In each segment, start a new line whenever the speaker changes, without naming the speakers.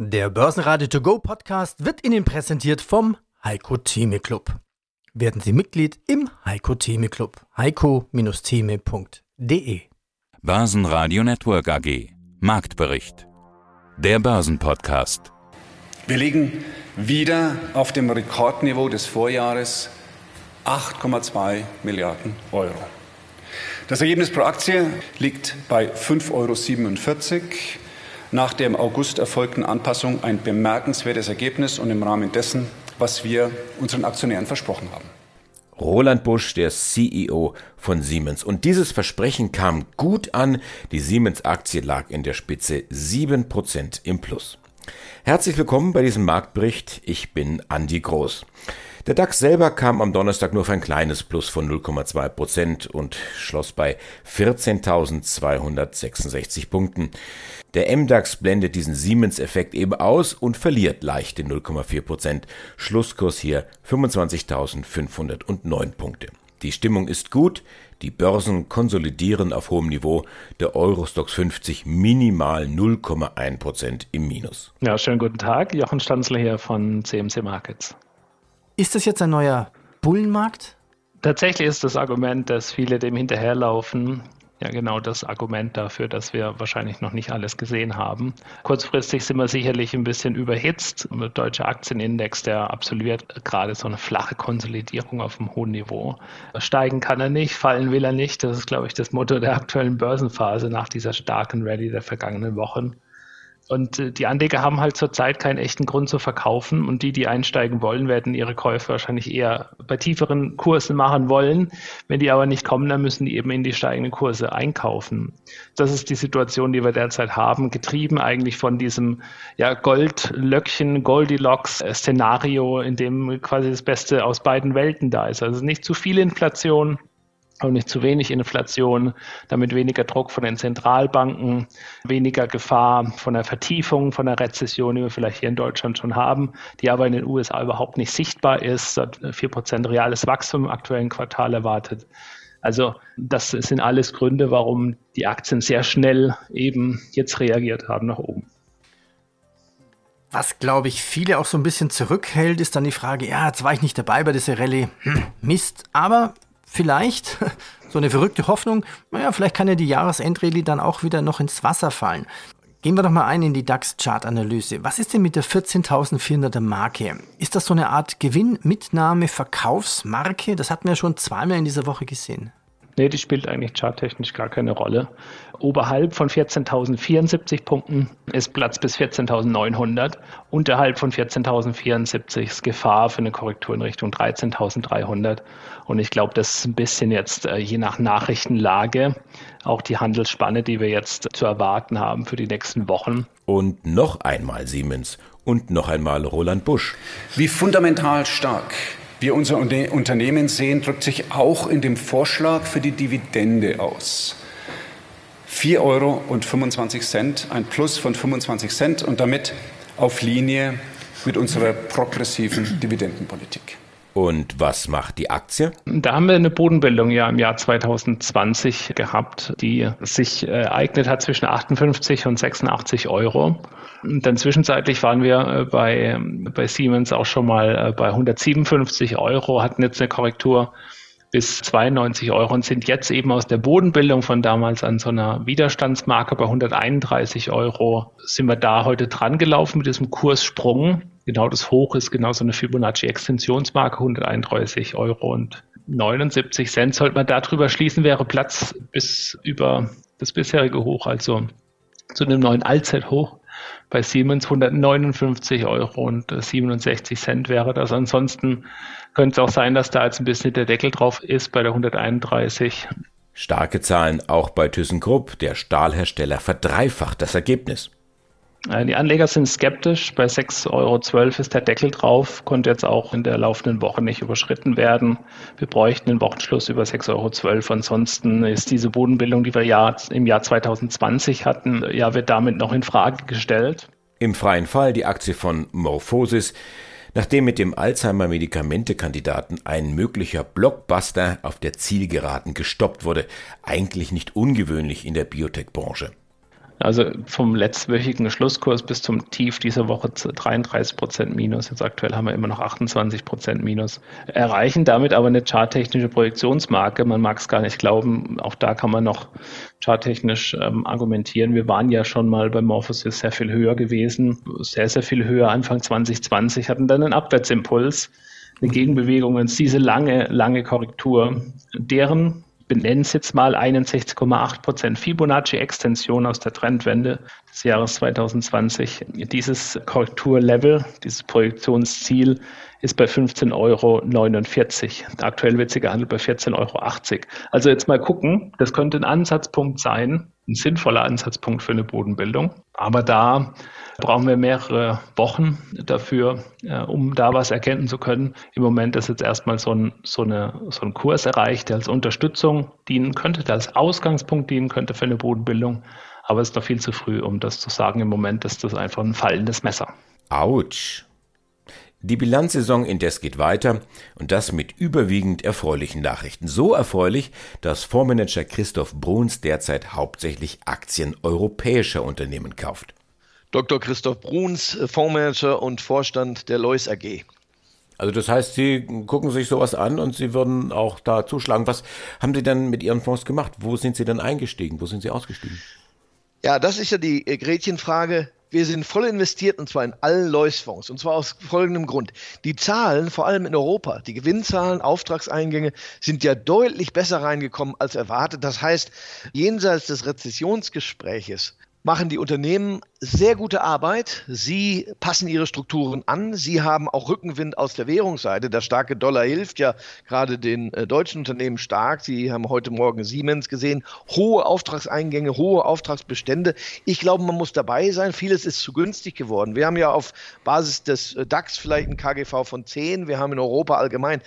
Der Börsenradio To Go Podcast wird Ihnen präsentiert vom Heiko Theme Club. Werden Sie Mitglied im Heiko Theme Club. heiko-theme.de
Börsenradio Network AG Marktbericht Der Börsenpodcast
Wir liegen wieder auf dem Rekordniveau des Vorjahres 8,2 Milliarden Euro. Das Ergebnis pro Aktie liegt bei 5,47 Euro. Nach der im August erfolgten Anpassung ein bemerkenswertes Ergebnis und im Rahmen dessen, was wir unseren Aktionären versprochen haben.
Roland Busch, der CEO von Siemens. Und dieses Versprechen kam gut an. Die Siemens-Aktie lag in der Spitze 7% im Plus. Herzlich willkommen bei diesem Marktbericht. Ich bin Andi Groß. Der DAX selber kam am Donnerstag nur auf ein kleines Plus von 0,2 Prozent und schloss bei 14.266 Punkten. Der MDAX blendet diesen Siemens-Effekt eben aus und verliert leichte 0,4 Prozent. Schlusskurs hier 25.509 Punkte. Die Stimmung ist gut, die Börsen konsolidieren auf hohem Niveau, der Eurostox 50 minimal 0,1 Prozent im Minus.
Ja, schönen guten Tag, Jochen Stanzler hier von CMC Markets.
Ist das jetzt ein neuer Bullenmarkt?
Tatsächlich ist das Argument, dass viele dem hinterherlaufen, ja genau das Argument dafür, dass wir wahrscheinlich noch nicht alles gesehen haben. Kurzfristig sind wir sicherlich ein bisschen überhitzt. Der deutsche Aktienindex, der absolviert gerade so eine flache Konsolidierung auf einem hohen Niveau. Steigen kann er nicht, fallen will er nicht. Das ist, glaube ich, das Motto der aktuellen Börsenphase nach dieser starken Rallye der vergangenen Wochen. Und äh, die Anleger haben halt zurzeit keinen echten Grund zu verkaufen und die, die einsteigen wollen, werden ihre Käufe wahrscheinlich eher bei tieferen Kursen machen wollen. Wenn die aber nicht kommen, dann müssen die eben in die steigenden Kurse einkaufen. Das ist die Situation, die wir derzeit haben, getrieben eigentlich von diesem ja, Goldlöckchen, Goldilocks-Szenario, in dem quasi das Beste aus beiden Welten da ist. Also nicht zu viel Inflation, und nicht zu wenig Inflation, damit weniger Druck von den Zentralbanken, weniger Gefahr von der Vertiefung, von der Rezession, die wir vielleicht hier in Deutschland schon haben, die aber in den USA überhaupt nicht sichtbar ist, vier Prozent reales Wachstum im aktuellen Quartal erwartet. Also das sind alles Gründe, warum die Aktien sehr schnell eben jetzt reagiert haben nach oben.
Was, glaube ich, viele auch so ein bisschen zurückhält, ist dann die Frage, ja, jetzt war ich nicht dabei bei dieser Rallye. Hm, Mist. Aber vielleicht so eine verrückte Hoffnung, naja, vielleicht kann ja die Jahresendrallye dann auch wieder noch ins Wasser fallen. Gehen wir doch mal ein in die DAX-Chart-Analyse. Was ist denn mit der 14.400er Marke? Ist das so eine Art Gewinn, Mitnahme, Verkaufsmarke? Das hatten wir schon zweimal in dieser Woche gesehen.
Nee, die spielt eigentlich charttechnisch gar keine Rolle. Oberhalb von 14.074 Punkten ist Platz bis 14.900. Unterhalb von 14.074 ist Gefahr für eine Korrektur in Richtung 13.300. Und ich glaube, das ist ein bisschen jetzt äh, je nach Nachrichtenlage auch die Handelsspanne, die wir jetzt zu erwarten haben für die nächsten Wochen.
Und noch einmal Siemens und noch einmal Roland Busch.
Wie fundamental stark wir unser Unternehmen sehen, drückt sich auch in dem Vorschlag für die Dividende aus. 4,25 Euro, ein Plus von 25 Cent und damit auf Linie mit unserer progressiven Dividendenpolitik.
Und was macht die Aktie?
Da haben wir eine Bodenbildung ja im Jahr 2020 gehabt, die sich äh, ereignet hat zwischen 58 und 86 Euro. Und dann zwischenzeitlich waren wir äh, bei, bei Siemens auch schon mal äh, bei 157 Euro, hatten jetzt eine Korrektur bis 92 Euro und sind jetzt eben aus der Bodenbildung von damals an so einer Widerstandsmarke bei 131 Euro sind wir da heute dran gelaufen mit diesem Kurssprung. Genau das Hoch ist genau so eine Fibonacci-Extensionsmarke, 131 Euro und 79 Cent. Sollte man darüber schließen, wäre Platz bis über das bisherige Hoch, also zu einem neuen Allzeithoch bei Siemens 159 Euro und 67 Cent wäre das. Ansonsten könnte es auch sein, dass da jetzt ein bisschen der Deckel drauf ist bei der 131.
Starke Zahlen auch bei ThyssenKrupp. Der Stahlhersteller verdreifacht das Ergebnis.
Äh, die Anleger sind skeptisch. Bei 6,12 Euro ist der Deckel drauf, konnte jetzt auch in der laufenden Woche nicht überschritten werden. Wir bräuchten einen Wochenschluss über 6,12 Euro. Ansonsten ist diese Bodenbildung, die wir im Jahr 2020 hatten, ja, wird damit noch in Frage gestellt.
Im freien Fall die Aktie von Morphosis. Nachdem mit dem Alzheimer-Medikamentekandidaten ein möglicher Blockbuster auf der Zielgeraden gestoppt wurde, eigentlich nicht ungewöhnlich in der Biotech-Branche.
Also vom letztwöchigen Schlusskurs bis zum Tief dieser Woche 33 Prozent Minus. Jetzt aktuell haben wir immer noch 28 Prozent Minus. Erreichen damit aber eine charttechnische Projektionsmarke. Man mag es gar nicht glauben. Auch da kann man noch charttechnisch ähm, argumentieren. Wir waren ja schon mal bei Morphosis sehr viel höher gewesen. Sehr, sehr viel höher Anfang 2020, hatten dann einen Abwärtsimpuls eine Gegenbewegung und diese lange, lange Korrektur, deren benenne es jetzt mal 61,8 Prozent Fibonacci-Extension aus der Trendwende des Jahres 2020. Dieses Korrekturlevel, dieses Projektionsziel ist bei 15,49 Euro. Aktuell wird sie gehandelt bei 14,80 Euro. Also jetzt mal gucken, das könnte ein Ansatzpunkt sein, ein sinnvoller Ansatzpunkt für eine Bodenbildung. Aber da brauchen wir mehrere Wochen dafür, äh, um da was erkennen zu können. Im Moment ist jetzt erstmal so ein, so, eine, so ein Kurs erreicht, der als Unterstützung dienen könnte, der als Ausgangspunkt dienen könnte für eine Bodenbildung. Aber es ist noch viel zu früh, um das zu sagen. Im Moment ist das einfach ein fallendes Messer.
Autsch. Die Bilanzsaison indes geht weiter und das mit überwiegend erfreulichen Nachrichten. So erfreulich, dass Fondsmanager Christoph Bruns derzeit hauptsächlich Aktien europäischer Unternehmen kauft.
Dr. Christoph Bruns, Fondsmanager und Vorstand der Lois AG.
Also das heißt, Sie gucken sich sowas an und Sie würden auch da zuschlagen. Was haben Sie denn mit Ihren Fonds gemacht? Wo sind Sie denn eingestiegen? Wo sind Sie ausgestiegen?
Ja, das ist ja die äh, Gretchenfrage. Wir sind voll investiert und zwar in allen Lois-Fonds und zwar aus folgendem Grund. Die Zahlen, vor allem in Europa, die Gewinnzahlen, Auftragseingänge sind ja deutlich besser reingekommen als erwartet. Das heißt, jenseits des Rezessionsgespräches machen die Unternehmen sehr gute Arbeit. Sie passen ihre Strukturen an. Sie haben auch Rückenwind aus der Währungsseite. Der starke Dollar hilft ja gerade den äh, deutschen Unternehmen stark. Sie haben heute Morgen Siemens gesehen. Hohe Auftragseingänge, hohe Auftragsbestände. Ich glaube, man muss dabei sein. Vieles ist zu günstig geworden. Wir haben ja auf Basis des äh, DAX vielleicht ein KGV von 10. Wir haben in Europa allgemein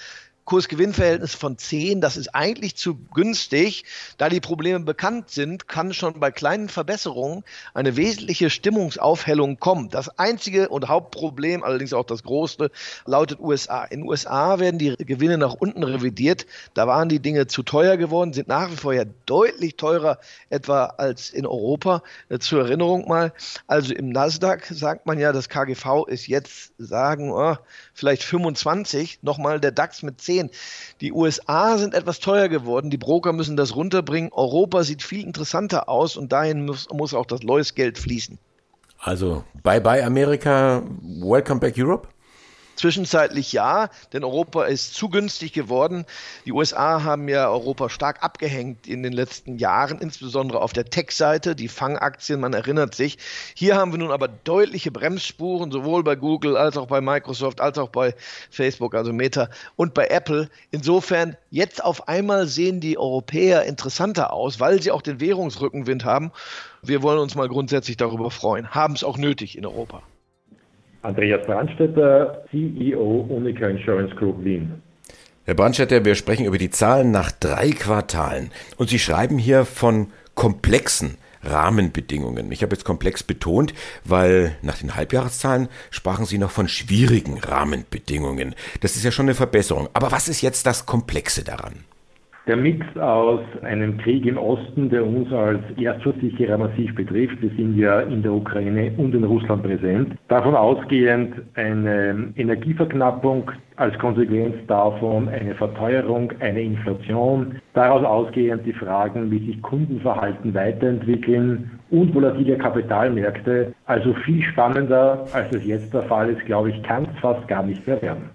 Kurs-Gewinn-Verhältnis von 10, das ist eigentlich zu günstig. Da die Probleme bekannt sind, kann schon bei kleinen Verbesserungen eine wesentliche Stimmungsaufhellung kommen. Das einzige und Hauptproblem, allerdings auch das größte, lautet USA. In USA werden die Gewinne nach unten revidiert. Da waren die Dinge zu teuer geworden, sind nach wie vor ja deutlich teurer etwa als in Europa. Äh, zur Erinnerung mal, also im Nasdaq sagt man ja, das KGV ist jetzt, sagen, oh, vielleicht 25, nochmal der DAX mit 10 10. Die USA sind etwas teuer geworden. Die Broker müssen das runterbringen. Europa sieht viel interessanter aus und dahin muss, muss auch das Lois-Geld fließen.
Also, bye bye Amerika, welcome back Europe?
Zwischenzeitlich ja, denn Europa ist zu günstig geworden. Die USA haben ja Europa stark abgehängt in den letzten Jahren, insbesondere auf der Tech-Seite, die Fangaktien, man erinnert sich. Hier haben wir nun aber deutliche Bremsspuren, sowohl bei Google als auch bei Microsoft, als auch bei Facebook, also Meta und bei Apple. Insofern, jetzt auf einmal sehen die Europäer interessanter aus, weil sie auch den Währungsrückenwind haben. Wir wollen uns mal grundsätzlich darüber freuen, haben es auch nötig in Europa.
Andreas Brandstetter, CEO Unica Insurance Group Wien.
Herr Brandstetter, wir sprechen über die Zahlen nach drei Quartalen. Und Sie schreiben hier von komplexen Rahmenbedingungen. Ich habe jetzt komplex betont, weil nach den Halbjahreszahlen sprachen Sie noch von schwierigen Rahmenbedingungen. Das ist ja schon eine Verbesserung. Aber was ist jetzt das Komplexe daran?
Der Mix aus einem Krieg im Osten, der uns als Erstversicherer massiv betrifft, wir sind ja in der Ukraine und in Russland präsent, davon ausgehend eine Energieverknappung, als Konsequenz davon eine Verteuerung, eine Inflation, daraus ausgehend die Fragen, wie sich Kundenverhalten weiterentwickeln und volatile Kapitalmärkte. Also viel spannender, als es jetzt der Fall ist, glaube ich, kann es fast gar nicht mehr werden.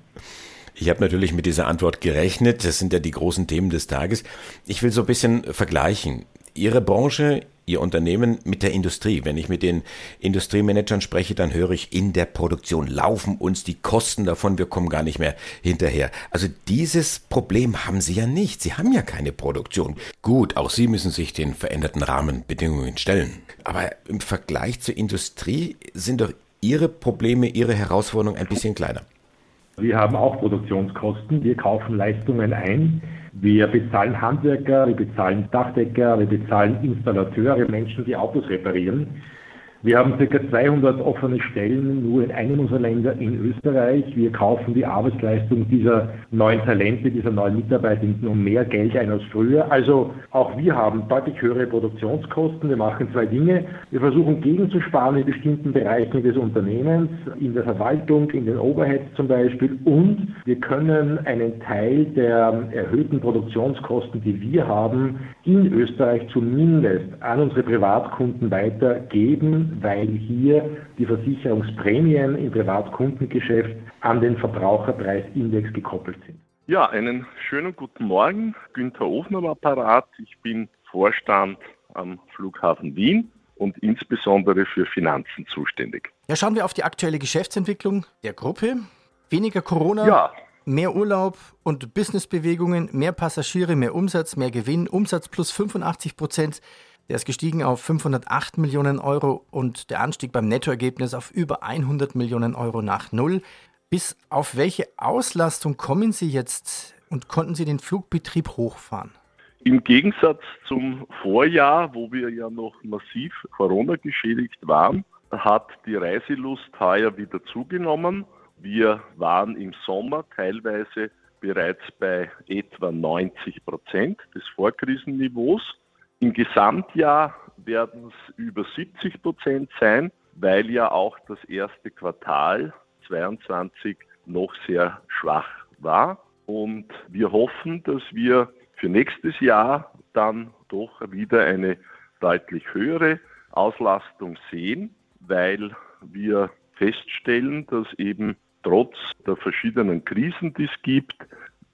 Ich habe natürlich mit dieser Antwort gerechnet. Das sind ja die großen Themen des Tages. Ich will so ein bisschen vergleichen. Ihre Branche, Ihr Unternehmen mit der Industrie. Wenn ich mit den Industriemanagern spreche, dann höre ich, in der Produktion laufen uns die Kosten davon, wir kommen gar nicht mehr hinterher. Also dieses Problem haben Sie ja nicht. Sie haben ja keine Produktion. Gut, auch Sie müssen sich den veränderten Rahmenbedingungen stellen. Aber im Vergleich zur Industrie sind doch Ihre Probleme, Ihre Herausforderungen ein bisschen kleiner.
Wir haben auch Produktionskosten. Wir kaufen Leistungen ein. Wir bezahlen Handwerker, wir bezahlen Dachdecker, wir bezahlen Installateure, Menschen, die Autos reparieren. Wir haben ca. 200 offene Stellen nur in einem unserer Länder in Österreich. Wir kaufen die Arbeitsleistung dieser neuen Talente, dieser neuen Mitarbeitenden um mehr Geld ein als früher. Also auch wir haben deutlich höhere Produktionskosten. Wir machen zwei Dinge. Wir versuchen gegenzusparen in bestimmten Bereichen des Unternehmens, in der Verwaltung, in den Overheads zum Beispiel. Und wir können einen Teil der erhöhten Produktionskosten, die wir haben, in Österreich zumindest an unsere Privatkunden weitergeben weil hier die Versicherungsprämien im Privatkundengeschäft an den Verbraucherpreisindex gekoppelt sind.
Ja, einen schönen guten Morgen. Günther Ofner am Apparat. Ich bin Vorstand am Flughafen Wien und insbesondere für Finanzen zuständig.
Ja, schauen wir auf die aktuelle Geschäftsentwicklung der Gruppe. Weniger Corona, ja. mehr Urlaub und Businessbewegungen, mehr Passagiere, mehr Umsatz, mehr Gewinn, Umsatz plus 85 Prozent. Der ist gestiegen auf 508 Millionen Euro und der Anstieg beim Nettoergebnis auf über 100 Millionen Euro nach Null. Bis auf welche Auslastung kommen Sie jetzt und konnten Sie den Flugbetrieb hochfahren?
Im Gegensatz zum Vorjahr, wo wir ja noch massiv Corona geschädigt waren, hat die Reiselust heuer wieder zugenommen. Wir waren im Sommer teilweise bereits bei etwa 90 Prozent des Vorkrisenniveaus. Im Gesamtjahr werden es über 70 Prozent sein, weil ja auch das erste Quartal 22 noch sehr schwach war. Und wir hoffen, dass wir für nächstes Jahr dann doch wieder eine deutlich höhere Auslastung sehen, weil wir feststellen, dass eben trotz der verschiedenen Krisen, die es gibt,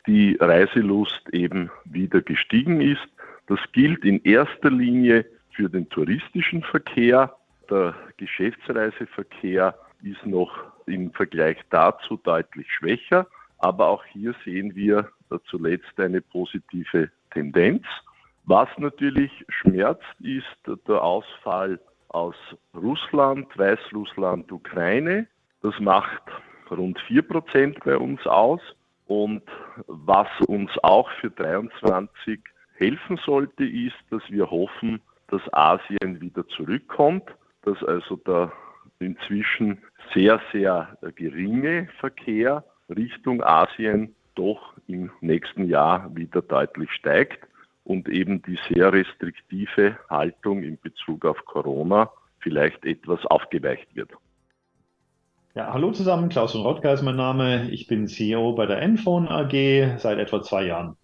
die Reiselust eben wieder gestiegen ist das gilt in erster Linie für den touristischen Verkehr. Der Geschäftsreiseverkehr ist noch im Vergleich dazu deutlich schwächer, aber auch hier sehen wir zuletzt eine positive Tendenz. Was natürlich schmerzt, ist der Ausfall aus Russland, Weißrussland, Ukraine. Das macht rund 4% bei uns aus. Und was uns auch für 23 helfen sollte, ist, dass wir hoffen, dass Asien wieder zurückkommt, dass also der inzwischen sehr, sehr geringe Verkehr Richtung Asien doch im nächsten Jahr wieder deutlich steigt und eben die sehr restriktive Haltung in Bezug auf Corona vielleicht etwas aufgeweicht wird.
Ja, hallo zusammen, Klaus von Rottger ist mein Name. Ich bin CEO bei der Enphone AG seit etwa zwei Jahren.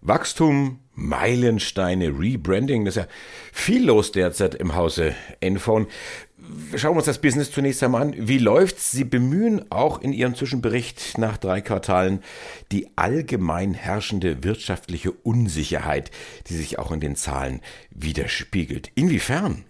Wachstum, Meilensteine, Rebranding, das ist ja viel los derzeit im Hause Enphone. Schauen wir uns das Business zunächst einmal an. Wie läuft's? Sie bemühen auch in Ihrem Zwischenbericht nach drei Quartalen die allgemein herrschende wirtschaftliche Unsicherheit, die sich auch in den Zahlen widerspiegelt. Inwiefern?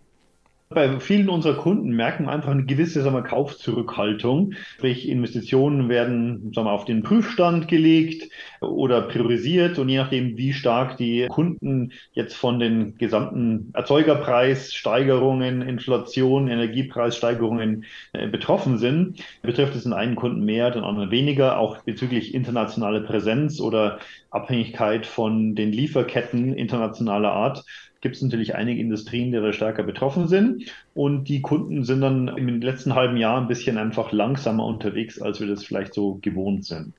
Bei vielen unserer Kunden merken wir einfach eine gewisse sagen wir, Kaufzurückhaltung. Sprich, Investitionen werden sagen wir, auf den Prüfstand gelegt oder priorisiert und je nachdem, wie stark die Kunden jetzt von den gesamten Erzeugerpreissteigerungen, Inflation, Energiepreissteigerungen äh, betroffen sind, betrifft es den einen Kunden mehr, den anderen weniger, auch bezüglich internationale Präsenz oder Abhängigkeit von den Lieferketten internationaler Art gibt es natürlich einige Industrien, die da stärker betroffen sind. Und die Kunden sind dann im letzten halben Jahr ein bisschen einfach langsamer unterwegs, als wir das vielleicht so gewohnt sind.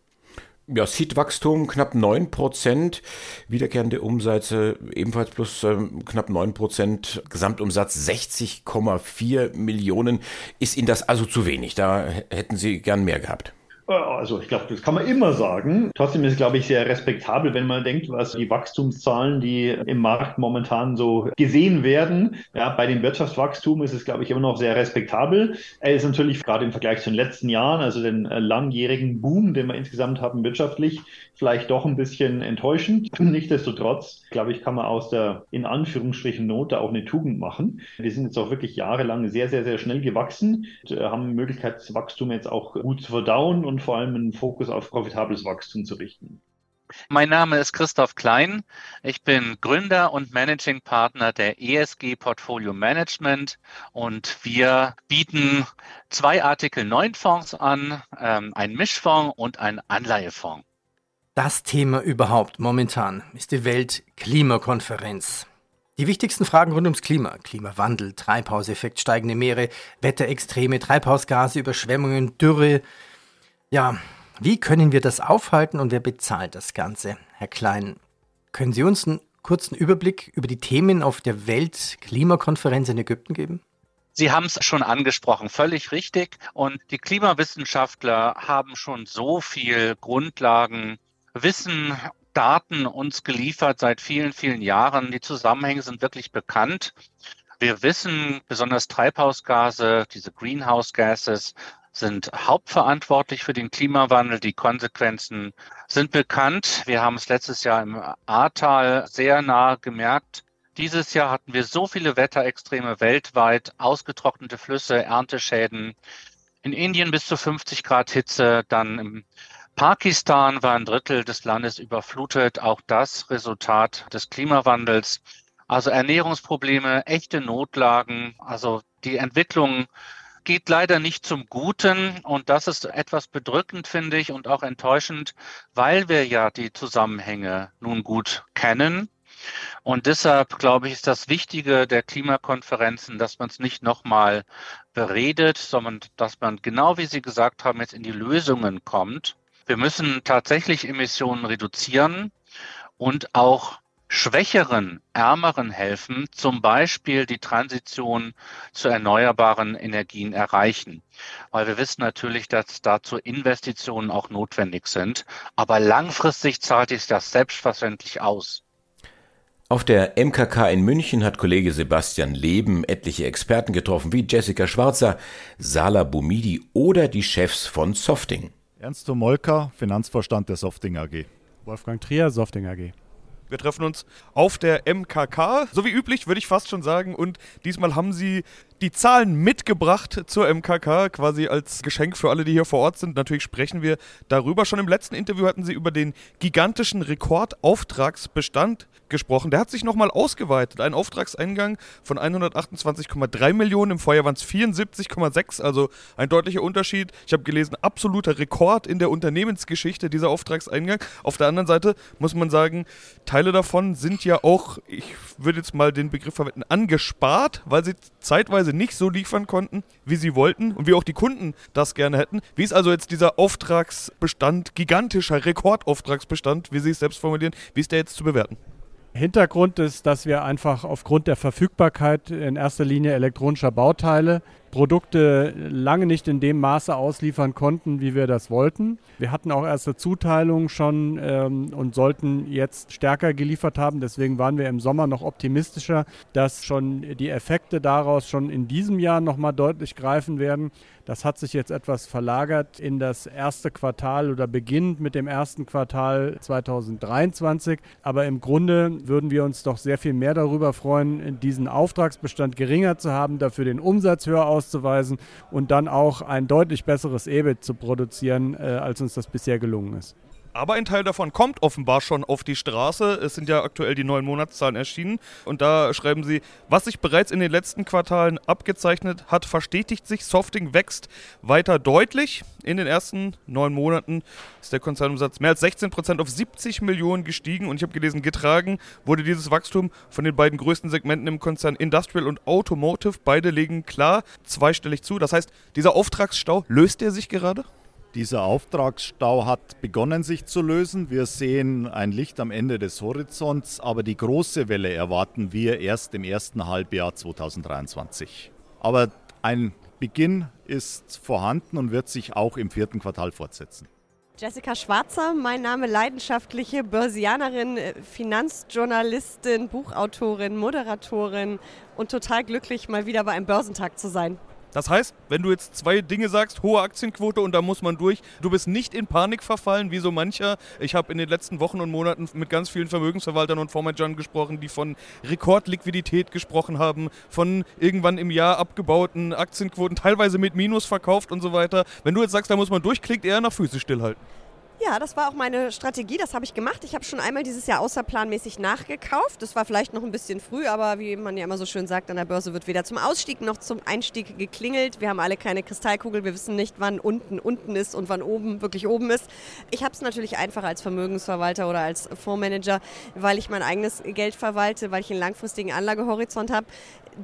Ja, Seed-Wachstum knapp 9%, wiederkehrende Umsätze ebenfalls plus äh, knapp 9%, Gesamtumsatz 60,4 Millionen. Ist Ihnen das also zu wenig? Da hätten Sie gern mehr gehabt.
Also ich glaube, das kann man immer sagen. Trotzdem ist es, glaube ich, sehr respektabel, wenn man denkt, was die Wachstumszahlen, die im Markt momentan so gesehen werden. Ja, bei dem Wirtschaftswachstum ist es, glaube ich, immer noch sehr respektabel. Er ist natürlich gerade im Vergleich zu den letzten Jahren, also den äh, langjährigen Boom, den wir insgesamt haben wirtschaftlich, vielleicht doch ein bisschen enttäuschend. Nichtsdestotrotz, glaube ich, kann man aus der in Anführungsstrichen Note auch eine Tugend machen. Wir sind jetzt auch wirklich jahrelang sehr, sehr, sehr schnell gewachsen, und, äh, haben Möglichkeit, das Wachstum jetzt auch gut zu verdauen und vor allem einen Fokus auf profitables Wachstum zu richten.
Mein Name ist Christoph Klein. Ich bin Gründer und Managing Partner der ESG Portfolio Management und wir bieten zwei Artikel 9 Fonds an, ähm, einen Mischfonds und einen Anleihefonds.
Das Thema überhaupt momentan ist die Weltklimakonferenz. Die wichtigsten Fragen rund ums Klima, Klimawandel, Treibhauseffekt, steigende Meere, Wetterextreme, Treibhausgase, Überschwemmungen, Dürre. Ja, wie können wir das aufhalten und wer bezahlt das Ganze? Herr Klein, können Sie uns einen kurzen Überblick über die Themen auf der Weltklimakonferenz in Ägypten geben?
Sie haben es schon angesprochen, völlig richtig. Und die Klimawissenschaftler haben schon so viel Grundlagen, Wissen, Daten uns geliefert seit vielen, vielen Jahren. Die Zusammenhänge sind wirklich bekannt. Wir wissen, besonders Treibhausgase, diese Greenhouse Gases, sind hauptverantwortlich für den Klimawandel. Die Konsequenzen sind bekannt. Wir haben es letztes Jahr im Ahrtal sehr nah gemerkt. Dieses Jahr hatten wir so viele Wetterextreme weltweit, ausgetrocknete Flüsse, Ernteschäden. In Indien bis zu 50 Grad Hitze, dann im Pakistan war ein Drittel des Landes überflutet, auch das Resultat des Klimawandels. Also Ernährungsprobleme, echte Notlagen, also die Entwicklung geht leider nicht zum Guten und das ist etwas bedrückend, finde ich, und auch enttäuschend, weil wir ja die Zusammenhänge nun gut kennen und deshalb, glaube ich, ist das Wichtige der Klimakonferenzen, dass man es nicht nochmal beredet, sondern dass man genau wie Sie gesagt haben, jetzt in die Lösungen kommt. Wir müssen tatsächlich Emissionen reduzieren und auch schwächeren, ärmeren helfen, zum Beispiel die Transition zu erneuerbaren Energien erreichen. Weil wir wissen natürlich, dass dazu Investitionen auch notwendig sind. Aber langfristig zahlt sich das selbstverständlich aus.
Auf der MKK in München hat Kollege Sebastian Leben etliche Experten getroffen, wie Jessica Schwarzer, Sala Bumidi oder die Chefs von Softing.
Ernst Molker, Finanzvorstand der Softing AG.
Wolfgang Trier, Softing AG.
Wir treffen uns auf der MKK, so wie üblich, würde ich fast schon sagen. Und diesmal haben sie die Zahlen mitgebracht zur MKK, quasi als Geschenk für alle, die hier vor Ort sind. Natürlich sprechen wir darüber. Schon im letzten Interview hatten sie über den gigantischen Rekordauftragsbestand gesprochen. Der hat sich nochmal ausgeweitet. Ein Auftragseingang von 128,3 Millionen. Im Vorjahr waren es 74,6, also ein deutlicher Unterschied. Ich habe gelesen, absoluter Rekord in der Unternehmensgeschichte, dieser Auftragseingang. Auf der anderen Seite muss man sagen, Teile davon sind ja auch, ich würde jetzt mal den Begriff verwenden, angespart, weil sie zeitweise nicht so liefern konnten, wie sie wollten und wie auch die Kunden das gerne hätten. Wie ist also jetzt dieser Auftragsbestand, gigantischer Rekordauftragsbestand, wie Sie es selbst formulieren, wie ist der jetzt zu bewerten?
Hintergrund ist, dass wir einfach aufgrund der Verfügbarkeit in erster Linie elektronischer Bauteile Produkte lange nicht in dem Maße ausliefern konnten, wie wir das wollten. Wir hatten auch erste Zuteilungen schon ähm, und sollten jetzt stärker geliefert haben. Deswegen waren wir im Sommer noch optimistischer, dass schon die Effekte daraus schon in diesem Jahr nochmal deutlich greifen werden. Das hat sich jetzt etwas verlagert in das erste Quartal oder beginnt mit dem ersten Quartal 2023. Aber im Grunde würden wir uns doch sehr viel mehr darüber freuen, diesen Auftragsbestand geringer zu haben, dafür den Umsatz höher auszuweisen und dann auch ein deutlich besseres EBIT zu produzieren, äh, als uns das bisher gelungen ist.
Aber ein Teil davon kommt offenbar schon auf die Straße. Es sind ja aktuell die neuen Monatszahlen erschienen. Und da schreiben sie, was sich bereits in den letzten Quartalen abgezeichnet hat, verstetigt sich. Softing wächst weiter deutlich. In den ersten neun Monaten ist der Konzernumsatz mehr als 16 Prozent auf 70 Millionen gestiegen. Und ich habe gelesen, getragen wurde dieses Wachstum von den beiden größten Segmenten im Konzern Industrial und Automotive. Beide legen klar zweistellig zu. Das heißt, dieser Auftragsstau, löst er sich gerade?
Dieser Auftragsstau hat begonnen sich zu lösen. Wir sehen ein Licht am Ende des Horizonts, aber die große Welle erwarten wir erst im ersten Halbjahr 2023. Aber ein Beginn ist vorhanden und wird sich auch im vierten Quartal fortsetzen.
Jessica Schwarzer, mein Name leidenschaftliche Börsianerin, Finanzjournalistin, Buchautorin, Moderatorin und total glücklich, mal wieder bei einem Börsentag zu sein.
Das heißt, wenn du jetzt zwei Dinge sagst, hohe Aktienquote und da muss man durch, du bist nicht in Panik verfallen, wie so mancher. Ich habe in den letzten Wochen und Monaten mit ganz vielen Vermögensverwaltern und Fondsmanagern gesprochen, die von Rekordliquidität gesprochen haben, von irgendwann im Jahr abgebauten Aktienquoten, teilweise mit Minus verkauft und so weiter. Wenn du jetzt sagst, da muss man durch, klingt eher nach Füße stillhalten.
Ja, das war auch meine Strategie, das habe ich gemacht. Ich habe schon einmal dieses Jahr außerplanmäßig nachgekauft. Das war vielleicht noch ein bisschen früh, aber wie man ja immer so schön sagt, an der Börse wird weder zum Ausstieg noch zum Einstieg geklingelt. Wir haben alle keine Kristallkugel, wir wissen nicht, wann unten unten ist und wann oben wirklich oben ist. Ich habe es natürlich einfach als Vermögensverwalter oder als Fondsmanager, weil ich mein eigenes Geld verwalte, weil ich einen langfristigen Anlagehorizont habe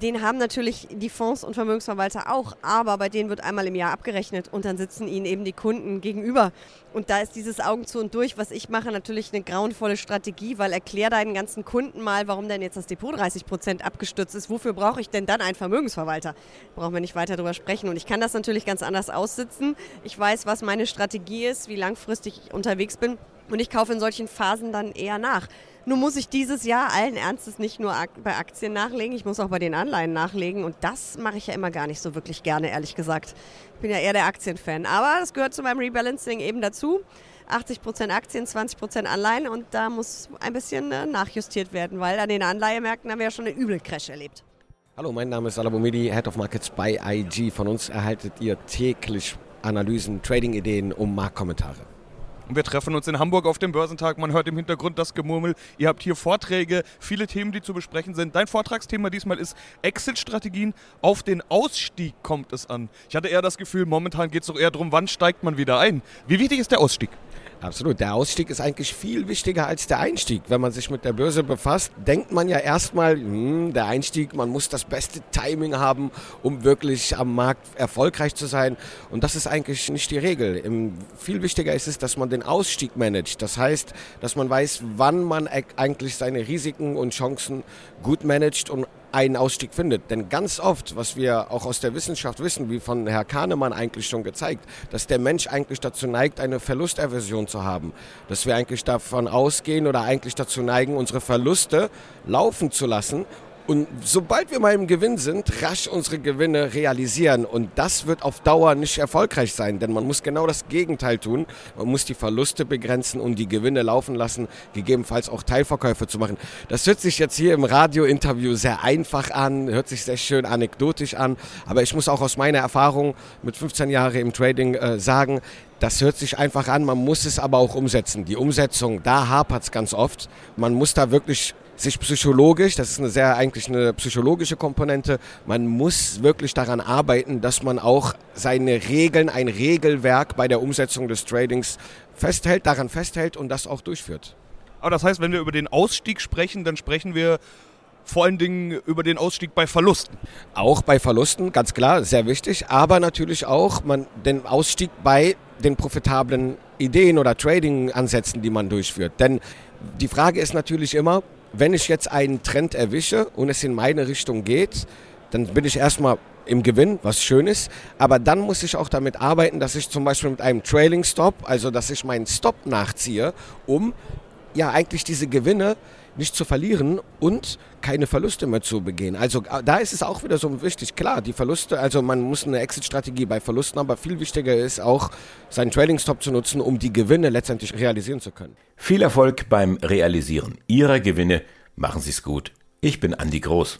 den haben natürlich die Fonds und Vermögensverwalter auch, aber bei denen wird einmal im Jahr abgerechnet und dann sitzen ihnen eben die Kunden gegenüber. Und da ist dieses Augen zu und durch, was ich mache, natürlich eine grauenvolle Strategie, weil erklär deinen ganzen Kunden mal, warum denn jetzt das Depot 30 Prozent abgestürzt ist. Wofür brauche ich denn dann einen Vermögensverwalter? Brauchen wir nicht weiter darüber sprechen. Und ich kann das natürlich ganz anders aussitzen. Ich weiß, was meine Strategie ist, wie langfristig ich unterwegs bin. Und ich kaufe in solchen Phasen dann eher nach. Nun muss ich dieses Jahr allen Ernstes nicht nur bei Aktien nachlegen, ich muss auch bei den Anleihen nachlegen. Und das mache ich ja immer gar nicht so wirklich gerne, ehrlich gesagt. Ich bin ja eher der Aktienfan. Aber das gehört zu meinem Rebalancing eben dazu. 80% Aktien, 20% Anleihen und da muss ein bisschen äh, nachjustiert werden, weil an den Anleihemärkten haben wir ja schon einen übel Crash erlebt.
Hallo, mein Name ist Alabomidi, Head of Markets bei IG. Von uns erhaltet ihr täglich Analysen, Trading-Ideen und Marktkommentare.
Und wir treffen uns in Hamburg auf dem Börsentag. Man hört im Hintergrund das Gemurmel. Ihr habt hier Vorträge, viele Themen, die zu besprechen sind. Dein Vortragsthema diesmal ist Exit-Strategien. Auf den Ausstieg kommt es an. Ich hatte eher das Gefühl, momentan geht es doch eher darum, wann steigt man wieder ein. Wie wichtig ist der Ausstieg?
Absolut. Der Ausstieg ist eigentlich viel wichtiger als der Einstieg. Wenn man sich mit der Börse befasst, denkt man ja erstmal, hm, der Einstieg, man muss das beste Timing haben, um wirklich am Markt erfolgreich zu sein. Und das ist eigentlich nicht die Regel. Viel wichtiger ist es, dass man den Ausstieg managt. Das heißt, dass man weiß, wann man eigentlich seine Risiken und Chancen gut managt und einen Ausstieg findet. Denn ganz oft, was wir auch aus der Wissenschaft wissen, wie von Herr Kahnemann eigentlich schon gezeigt, dass der Mensch eigentlich dazu neigt, eine Verlusterversion zu haben. Dass wir eigentlich davon ausgehen oder eigentlich dazu neigen, unsere Verluste laufen zu lassen und sobald wir mal im Gewinn sind, rasch unsere Gewinne realisieren. Und das wird auf Dauer nicht erfolgreich sein, denn man muss genau das Gegenteil tun. Man muss die Verluste begrenzen und die Gewinne laufen lassen, gegebenenfalls auch Teilverkäufe zu machen. Das hört sich jetzt hier im Radiointerview sehr einfach an, hört sich sehr schön anekdotisch an. Aber ich muss auch aus meiner Erfahrung mit 15 Jahren im Trading äh, sagen, das hört sich einfach an, man muss es aber auch umsetzen. Die Umsetzung, da hapert es ganz oft. Man muss da wirklich sich psychologisch, das ist eine sehr eigentlich eine psychologische Komponente, man muss wirklich daran arbeiten, dass man auch seine Regeln, ein Regelwerk bei der Umsetzung des Tradings festhält, daran festhält und das auch durchführt.
Aber das heißt, wenn wir über den Ausstieg sprechen, dann sprechen wir vor allen Dingen über den Ausstieg bei Verlusten.
Auch bei Verlusten, ganz klar, sehr wichtig, aber natürlich auch man, den Ausstieg bei den profitablen Ideen oder Trading-Ansätzen, die man durchführt. Denn die Frage ist natürlich immer, wenn ich jetzt einen Trend erwische und es in meine Richtung geht, dann bin ich erstmal im Gewinn, was schön ist. Aber dann muss ich auch damit arbeiten, dass ich zum Beispiel mit einem Trailing Stop, also dass ich meinen Stop nachziehe, um ja eigentlich diese Gewinne nicht zu verlieren und keine Verluste mehr zu begehen. Also äh, da ist es auch wieder so wichtig. Klar, die Verluste, also man muss eine Exit-Strategie bei Verlusten, aber viel wichtiger ist auch, seinen Trading-Stop zu nutzen, um die Gewinne letztendlich realisieren zu können.
Viel Erfolg beim Realisieren Ihrer Gewinne. Machen Sie es gut. Ich bin Andi Groß.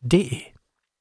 de.